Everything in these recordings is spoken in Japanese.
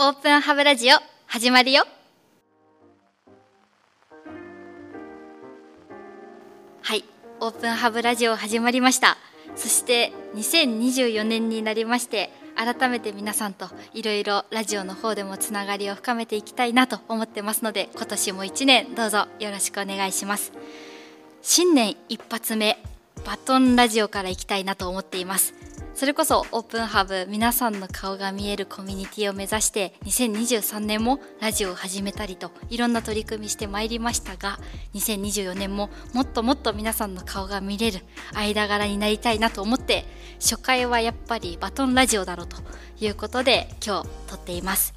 オープンハブラジオ始まるよ。はいオープンハブラジオ始まりました。そして2024年になりまして改めて皆さんといろいろラジオの方でもつながりを深めていきたいなと思ってますので今年も1年どうぞよろしくお願いします。新年一発目バトンラジオからいきたいなと思っています。それこそオープンハブ皆さんの顔が見えるコミュニティを目指して2023年もラジオを始めたりといろんな取り組みしてまいりましたが2024年ももっともっと皆さんの顔が見れる間柄になりたいなと思って初回はやっぱりバトンラジオだろうということで今日撮っています。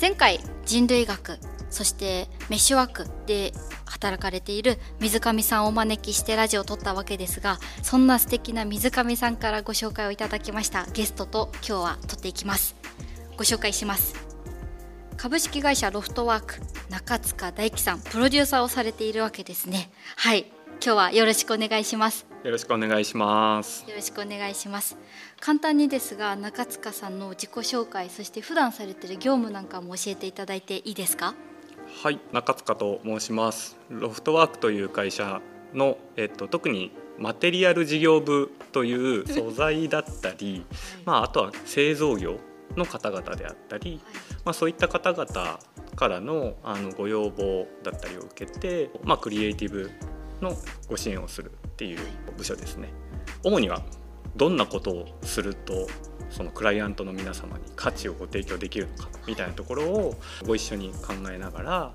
前回人類学そしてメッシュワークで働かれている水上さんをお招きしてラジオを撮ったわけですがそんな素敵な水上さんからご紹介をいただきました。ゲストと今日は撮っていきます。ご紹介します。株式会社ロフトワーク中塚大樹さんプロデューサーをされているわけですね。はい。今日はよろしくお願いします。よろしくお願いします。よろしくお願いします。簡単にですが中塚さんの自己紹介そして普段されている業務なんかも教えていただいていいですか？はい中塚と申します。ロフトワークという会社の、えっと、特にマテリアル事業部という素材だったり、まあ、あとは製造業の方々であったり、まあ、そういった方々からのあのご要望だったりを受けて、まあ、クリエイティブのご支援をするっていう部署ですね。主にはどんなことをするとそのクライアントの皆様に価値をご提供できるのかみたいなところをご一緒に考えながら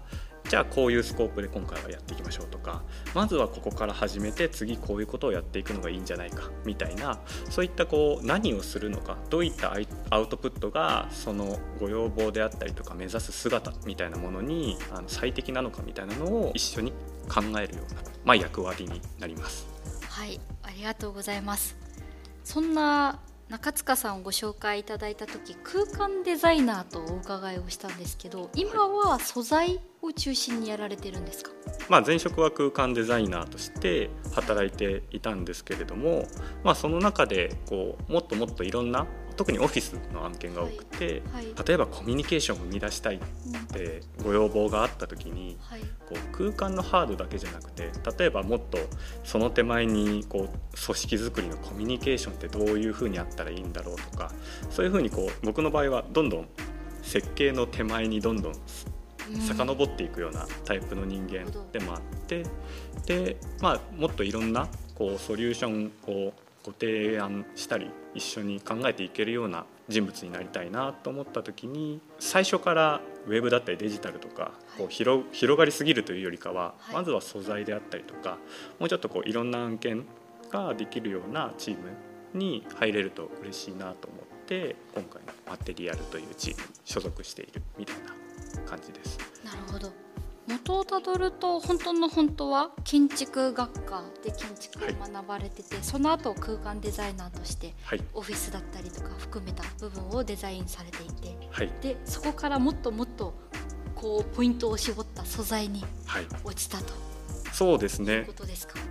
じゃあこういうスコープで今回はやっていきましょうとかまずはここから始めて次こういうことをやっていくのがいいんじゃないかみたいなそういったこう何をするのかどういったアウトプットがそのご要望であったりとか目指す姿みたいなものに最適なのかみたいなのを一緒に考えるような、まあ、役割になります。はいありがとうございますそんな中塚さんをご紹介いただいた時空間デザイナーとお伺いをしたんですけど今は素材を中心にやられてるんですか、まあ、前職は空間デザイナーとして働いていたんですけれども、まあ、その中でこうもっともっといろんな特にオフィスの案件が多くて、はい。はい、例えばコミュニケーションを生み出したいってご要望があった時に、はい、こう空間のハードだけじゃなくて例えばもっとその手前にこう組織づくりのコミュニケーションってどういうふうにあったらいいんだろうとかそういうふうにこう僕の場合はどんどん設計の手前にどんどん。遡っていくようなタイプの人間でもあってで、まあ、もっといろんなこうソリューションをご提案したり一緒に考えていけるような人物になりたいなと思った時に最初からウェブだったりデジタルとかこう広広がりすぎるというよりかはまずは素材であったりとかもうちょっとこういろんな案件ができるようなチームに入れると嬉しいなと思って今回のマテリアルというチームに所属しているみたいな感じです。なるほど元をたどると本当の本当は建築学科で建築を学ばれてて、はい、その後空間デザイナーとしてオフィスだったりとか含めた部分をデザインされていて、はい、でそこからもっともっとこうポイントを絞った素材に落ちたと。はいそうですね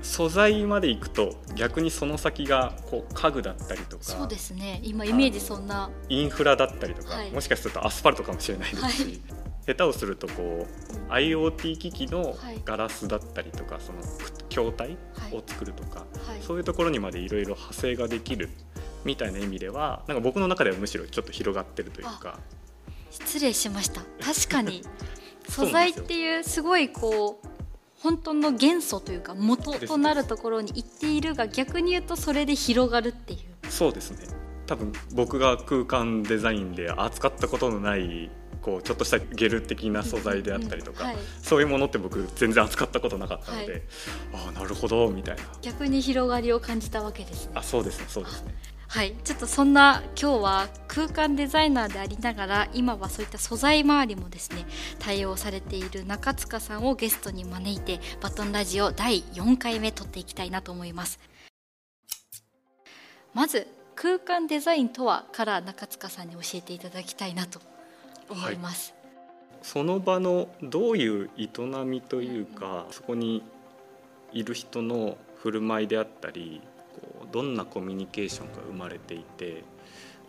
素材までいくと逆にその先がこう家具だったりとか。そうですね。今イメージそんな。インフラだったりとか、はい、もしかするとアスファルトかもしれないですし、下手をするとこう IoT 機器のガラスだったりとか、その筐体を作るとか、そういうところにまでいろいろ派生ができるみたいな意味ではなんか僕の中ではむしろちょっと広がってるというか。失礼しました。確かに。素材っていうすごいこう本当の元素というか元となるところに行っているが逆に言うとそれで広がるっていう。そうですね。多分僕が空間デザインで扱ったことのないこうちょっとしたゲル的な素材であったりとか、うんはい、そういうものって僕全然扱ったことなかったので、はい、ああなるほどみたいな。逆に広がりを感じたわけですね。あそうですねそうですね。はい。ちょっとそんな今日は空間デザイナーでありながら今はそういった素材周りもですね対応されている中塚さんをゲストに招いてバトンラジオ第4回目撮っていきたいなと思います。まず空間デザインとはから中塚さんに教えていただきたいなと思います、はい、その場のどういう営みというか、そこにいる人の振る舞いであったりこうどんなコミュニケーションが生まれていて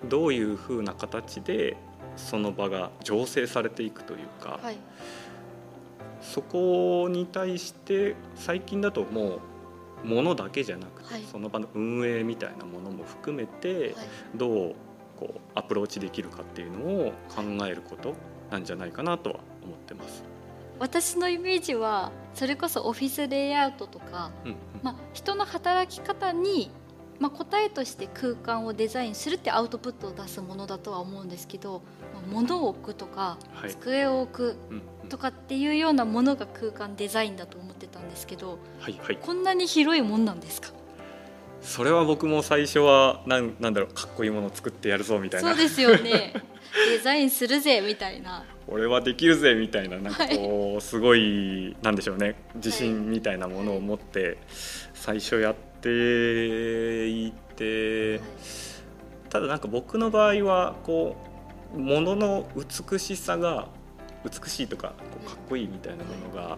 どういうふうな形でその場が醸成されていくというか、はい。そこに対して最近だともうものだけじゃなくて、はい。その場の運営みたいなものも含めてはい。どうこうアプローチできるかっていうのを考えることなんじゃないかなとは思ってます。私のイメージはそれこそオフィスレイアウトとか、うんうん。まあ、人の働き方に、まあ、答えとして空間をデザインするってアウトプットを出すものだとは思うんですけど、まあ、物を置くとか、はい。机を置くとかっていうようなものが空間デザインだと思ってたんですけどはいはい。こんなに広いもんなんですか？それは僕も最初はなんなんだろうかっこいいものを作ってやるぞみたいな。そうですよね。デザインするぜみたいな。俺はできるぜみたいななんかこうすごいなんでしょうね。自信みたいなものを持って最初やっていてただなんか僕の場合はこうものの美しさが美しいとかこうかっこいいみたいなものが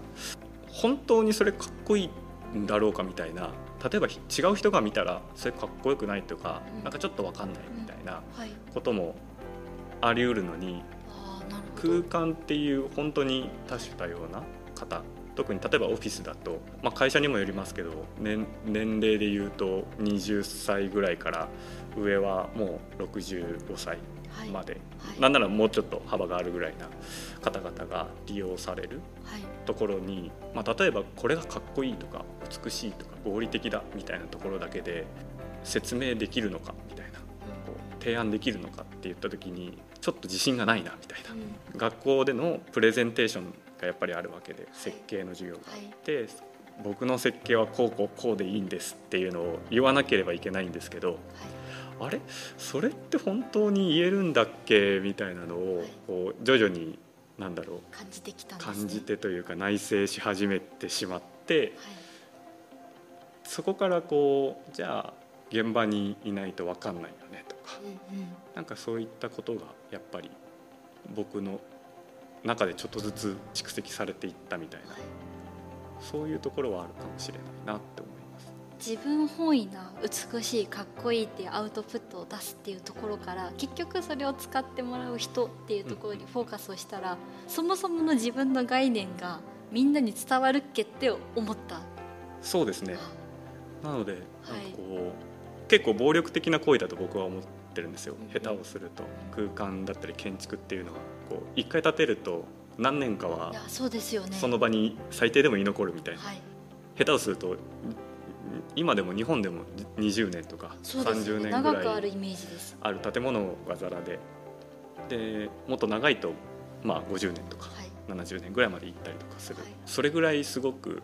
本当にそれかっこいいんだろうかみたいな例えば違う人が見たらそれかっこよくないとかうん。なんかちょっと分かんないみたいなはい。こともあり得るのにあーなるほど。空間っていう本当に多種多様な方特に例えばオフィスだと、まあ、会社にもよりますけど年年齢でいうと20歳ぐらいから上はもう65歳はいまで、はい。なんならもうちょっと幅があるぐらいな方々が利用されるはい。ところに、まあ、例えばこれがかっこいいとか美しいとか合理的だみたいなところだけで説明できるのかみたいな提案できるのかって言った時にちょっと自信がないなみたいな。うん。学校でのプレゼンテーションがやっぱりあるわけで設計の授業があって、僕の設計はこうこうこうでいいんですっていうのを言わなければいけないんですけどあれ？それって本当に言えるんだっけ？みたいなのをはい。こう徐々になんだろう。感じてきた感じてというか内省し始めてしまってそこからこうじゃあ現場にいないと分かんないよねとかはいうんうん。なんかそういったことがやっぱり僕の中でちょっとずつ蓄積されていったみたいなはい。そういうところはあるかもしれないなって思います。自分本位な美しいかっこいいっていうアウトプットを出すっていうところから結局それを使ってもらう人っていうところにフォーカスをしたら、そもそもの自分の概念がみんなに伝わるっけって思った、そうですね。なのではい。こう、結構暴力的な行為だと僕は思ってるんですよ。うん下手をすると。空間だったり建築っていうのはこう一回建てると何年かはそうですよね。その場に最低でも居残るみたいな。はい。下手をすると今でも日本でも20年とかそうですよ30ね年ぐらいある建物がざらで。でもっと長いと、まあ、50年とかはい。70年ぐらいまで行ったりとかする、はい。それぐらいすごく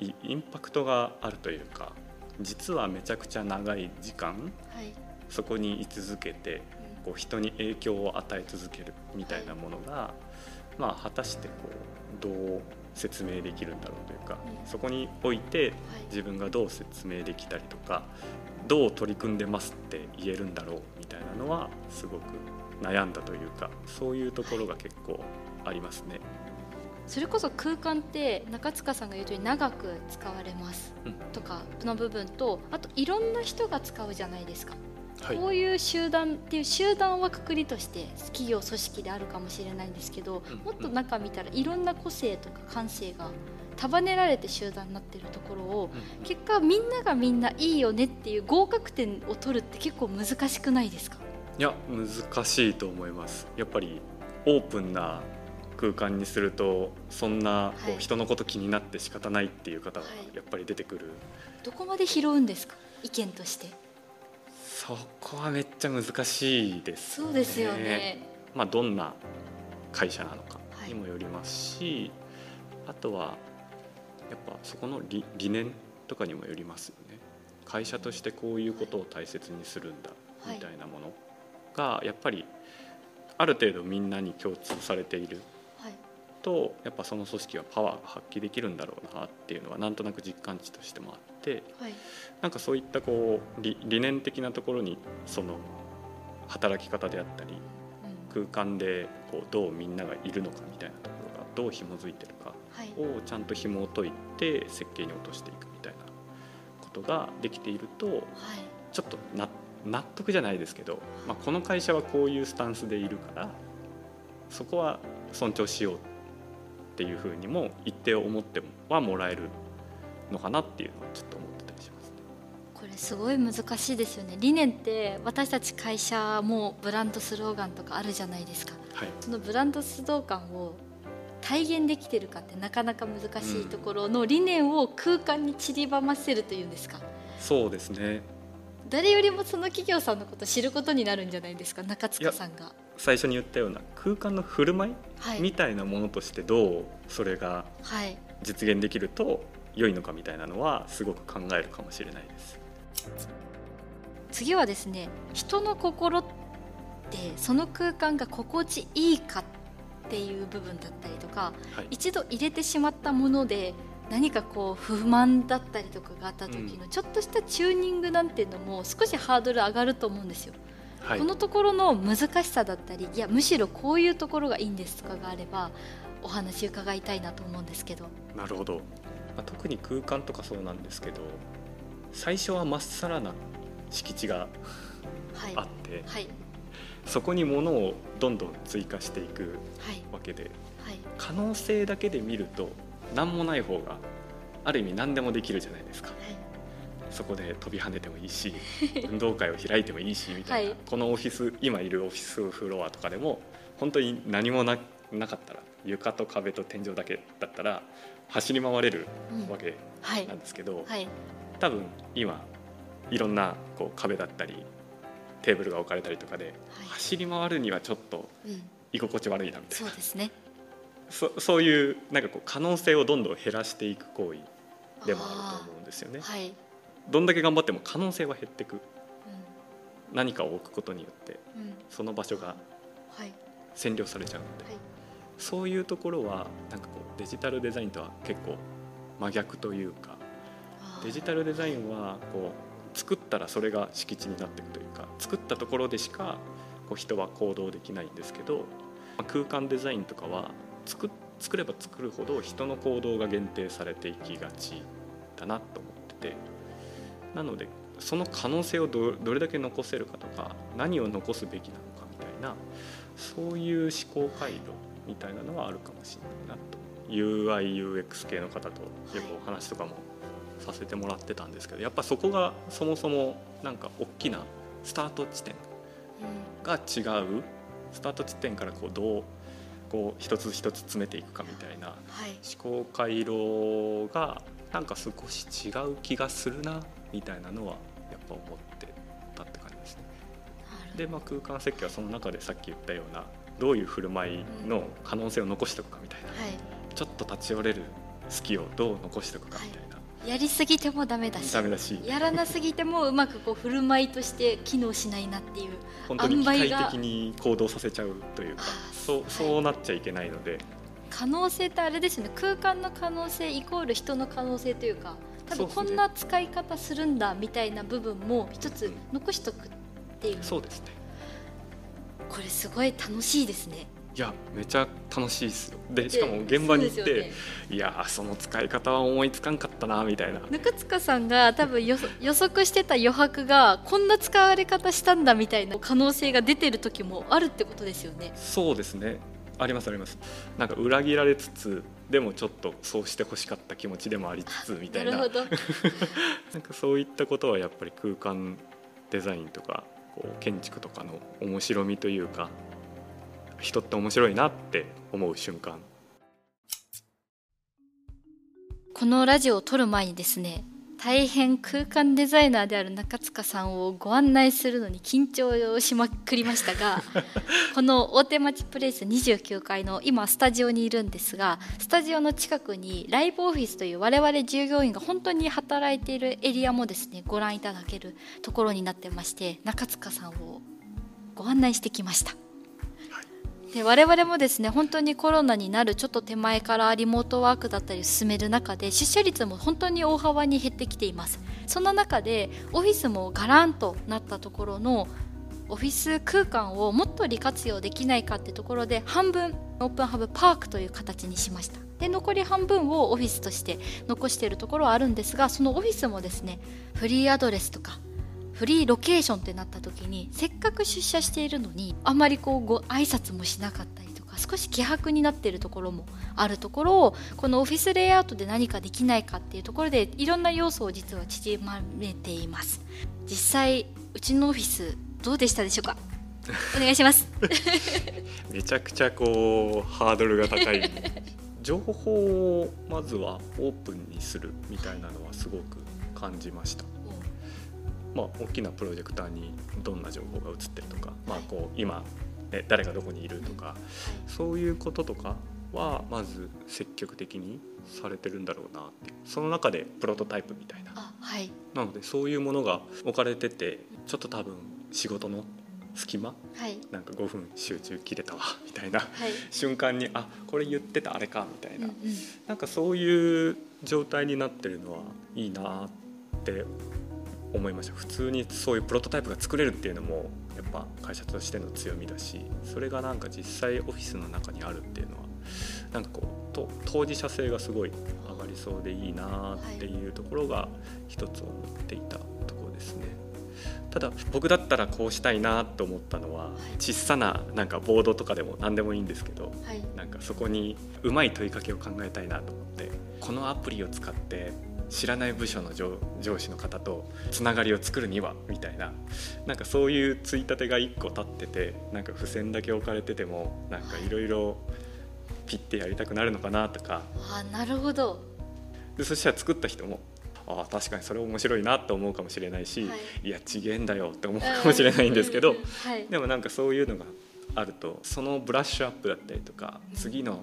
イインパクトがあるというか実はめちゃくちゃ長い時間はい、そこに居続けてこう人に影響を与え続けるみたいなものが、まあ、果たしてこうどう説明できるんだろうというか、うん。そこにおいて自分がどう説明できたりとかどう取り組んでますって言えるんだろうみたいなのはすごく悩んだというかそういうところが結構ありますね。それこそ空間って中塚さんが言うとおり長く使われますうん。とかの部分とあといろんな人が使うじゃないですか、はい。こういう集団っていう集団はくくりとして企業組織であるかもしれないんですけど、うんもっと中見たらいろんな個性とか感性が束ねられて集団になってるところをうん。結果みんながみんないいよねっていう合格点を取るって結構難しくないですか？いや難しいと思います。やっぱりオープンな空間にするとそんなこはい。う人のこと気になって仕方ないっていう方がはい。やっぱり出てくる、どこまで拾うんですか？意見としてそこはめっちゃ難しいです、そうですよね。まあ、どんな会社なのかはい。にもよりますし、あとはやっぱそこの理理念とかにもよりますよね。会社としてこういうことを大切にするんだはい。みたいなものがやっぱりある程度みんなに共通されているはい。とやっぱその組織はパワーが発揮できるんだろうなっていうのはなんとなく実感値としてもあってはい。なんかそういったこう理理念的なところにその働き方であったりうん。空間でこうどうみんながいるのかみたいなところがどう紐づいてるかはい。をちゃんと紐を解いて設計に落としていくみたいなことができているとはい。ちょっとな納得じゃないですけど、まあ、この会社はこういうスタンスでいるからそこは尊重しようっていうふうにも一定を思ってはもらえるのかなっていうのはちょっと思ってたりしますね。これすごい難しいですよね。理念って私たち会社もブランドスローガンとかあるじゃないですか、はい、そのブランドスローガンを体現できてるかってなかなか難しいところの理念を空間に散りばませるというんですか、そうですね。誰よりもその企業さんのことを知ることになるんじゃないですか中塚さんが。最初に言ったような空間の振る舞い、はい、みたいなものとしてどうそれが実現できると良いのかみたいなのはすごく考えるかもしれないです。次はですね人の心ってその空間が心地いいかっていう部分だったりとか、はい、一度入れてしまったもので何かこう不満だったりとかがあった時のちょっとしたチューニングなんていうのも少しハードル上がると思うんですよ。はい、このところの難しさだったりいやむしろこういうところがいいんですとかがあればお話伺いたいなと思うんですけど。なるほど、まあ、特に空間とかそうなんですけど最初はまっさらな敷地があって、はい、はい、そこに物をどんどん追加していくわけで、はい、可能性だけで見ると何もない方がある意味何でもできるじゃないですか、はい、そこで飛び跳ねてもいいし運動会を開いてもいいしみたいな、はい、このオフィス今いるオフィスフロアとかでも本当に何もななかったら床と壁と天井だけだったら走り回れるわけなんですけど、うんはい、多分今いろんなこう壁だったりテーブルが置かれたりとかで、走り回るにはちょっと居心地悪いなみたいな、そうですね。そそういうなんかこう可能性をどんどん減らしていく行為でもあると思うんですよね。はい、どんだけ頑張っても可能性は減っていく、うん、何かを置くことによって、うん、その場所が占領されちゃうので、はい、そういうところはなんかこうデジタルデザインとは結構真逆というかデジタルデザインはこう作ったらそれが敷地になっていくというか作ったところでしかこう人は行動できないんですけど空間デザインとかは作作れば作るほど人の行動が限定されていきがちだなと思っててなのでその可能性をどれだけ残せるかとか何を残すべきなのかみたいなそういう思考回路みたいなのはあるかもしれないなと UIUX 系の方とよくお話とかもさせてもらってたんですけどやっぱそこがそもそもなんか大きなスタート地点が違うスタート地点からこうどうこう一つ一つ詰めていくかみたいな思考回路がなんか少し違う気がするなみたいなのはやっぱ思ってたって感じですね。で、まあ、空間設計はその中でさっき言ったようなどういう振る舞いの可能性を残しておくかみたいな、うんはい、ちょっと立ち寄れる隙をどう残しておくかみたいな。やりすぎてもダメだしダメだし。やらなすぎてもうまくこう振る舞いとして機能しないなっていう本当に機械的に行動させちゃうというかそうそうなっちゃいけないので、可能性ってあれですよね。空間の可能性イコール人の可能性というか多分こんな使い方するんだみたいな部分も一つ残しとくっていう、そうですねこれすごい楽しいですね。いやめちゃ楽しいですよ。でしかも現場に行って、ね、いやその使い方は思いつかんかったなみたいな。中塚さんが多分予測してた余白がこんな使われ方したんだみたいな可能性が出てる時もあるってことですよね。そうですね。ありますあります。なんか裏切られつつでもちょっとそうしてほしかった気持ちでもありつつみたいな。な なんかそういったことはやっぱり空間デザインとかこう建築とかの面白みというか人って面白いなって思う瞬間。このラジオを撮る前にですね大変空間デザイナーである中塚さんをご案内するのに緊張をしまくりましたが この大手町プレイス29階の今スタジオにいるんですがスタジオの近くにライブオフィスという我々従業員が本当に働いているエリアもですねご覧いただけるところになってまして中塚さんをご案内してきました。で我々もですね本当にコロナになるちょっと手前からリモートワークだったり進める中で出社率も本当に大幅に減ってきています。そんな中でオフィスもガランとなったところのオフィス空間をもっと利活用できないかってところで半分オープンハブパークという形にしました。で残り半分をオフィスとして残しているところはあるんですがそのオフィスもですねフリーアドレスとかフリーロケーションってなった時にせっかく出社しているのにあんまりこうご挨拶もしなかったりとか少し希薄になってるところもあるところをこのオフィスレイアウトで何かできないかっていうところでいろんな要素を実は縮まれています。実際うちのオフィスどうでしたでしょうか？お願いします。めちゃくちゃこうハードルが高い。情報をまずはオープンにするみたいなのはすごく感じました。まあ、大きなプロジェクターにどんな情報が映ってるとか、まあ、こう今、ね、誰がどこにいるとか、そういうこととかはまず積極的にされてるんだろうなってその中でプロトタイプみたいな、はい、なのでそういうものが置かれててちょっと多分仕事の隙間、はい、なんか5分集中切れたわ みたいな、はい、瞬間にあこれ言ってたあれかみたいな、うんうん、なんかそういう状態になってるのはいいなって思いました。普通にそういうプロトタイプが作れるっていうのもやっぱ会社としての強みだしそれがなんか実際オフィスの中にあるっていうのはなんかこうと当事者性がすごい上がりそうでいいなっていうところが一つ思っていたところですね。ただ僕だったらこうしたいなと思ったのは、小さななんかボードとかでも何でもいいんですけど、なんかそこにうまい問いかけを考えたいなと思ってこのアプリを使って知らない部署の上司の方とつながりを作るにはみたいな。なんかそういうついたてが1個立っててなんか付箋だけ置かれててもなんかいろいろピッてやりたくなるのかなとか。あなるほど。でそしたら作った人もあ確かにそれ面白いなと思うかもしれないし、はい、いやちげえんだよって思うかもしれないんですけど、はい、でもなんかそういうのがあるとそのブラッシュアップだったりとか次の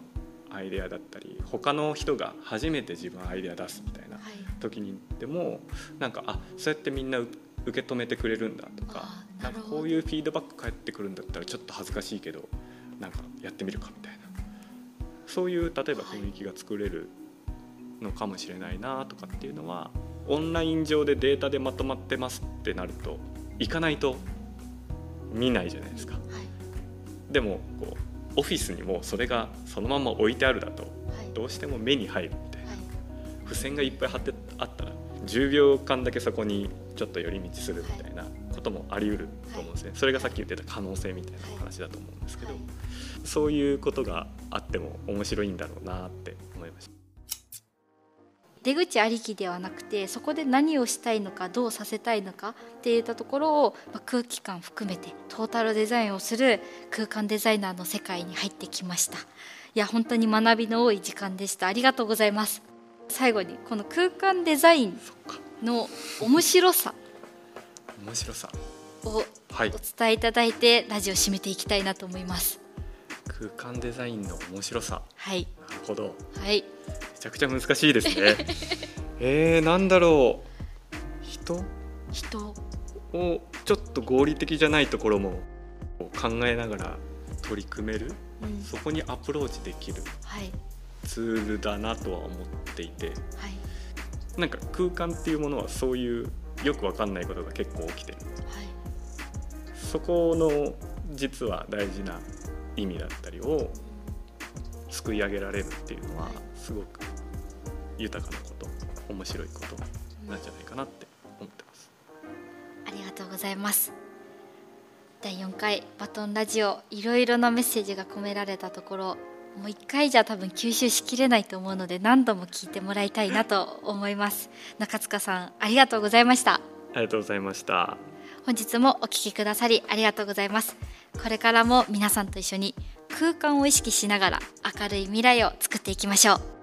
アイデアだったり他の人が初めて自分アイデア出すみたいな時にでもなんかあそうやってみんな受け止めてくれるんだとかなんかこういうフィードバック返ってくるんだったらちょっと恥ずかしいけどなんかやってみるかみたいな。そういう例えば雰囲気が作れるのかもしれないなとかっていうのはオンライン上でデータでまとまってますってなると行かないと見ないじゃないですか。はい、でもこうオフィスにもそれがそのまま置いてあるだと、どうしても目に入るみたいな、付箋がいっぱい貼ってあったら10秒間だけそこにちょっと寄り道するみたいなこともあり得ると思うんですね、それがさっき言ってた可能性みたいな話だと思うんですけど、そういうことがあっても面白いんだろうなって思いました。出口ありきではなくてそこで何をしたいのかどうさせたいのかっていったところを、まあ、空気感含めてトータルデザインをする空間デザイナーの世界に入ってきました。いや本当に学びの多い時間でした。ありがとうございます。最後にこの空間デザインの面白さ。面白さ。をお伝えいただいて、ラジオ締めていきたいなと思います。空間デザインの面白さ。はい。なるほど。はいめちゃくちゃ難しいですね。えー、なんだろう。人？人。をちょっと合理的じゃないところも考えながら取り組める、うん、そこにアプローチできる？ツールだなとは思っていて、はい、なんか空間っていうものはそういうよくわかんないことが結構起きてる、はい、そこの実は大事な意味だったりをすくい上げられるっていうのはすごく豊かなこと面白いことなんじゃないかなって思ってます。ありがとうございます。第4回バトンラジオいろいろなメッセージが込められたところもう1回じゃ多分吸収しきれないと思うので何度も聞いてもらいたいなと思います。中塚さんありがとうございました。ありがとうございました。本日もお聞きくださりありがとうございます。これからも皆さんと一緒に空間を意識しながら明るい未来を作っていきましょう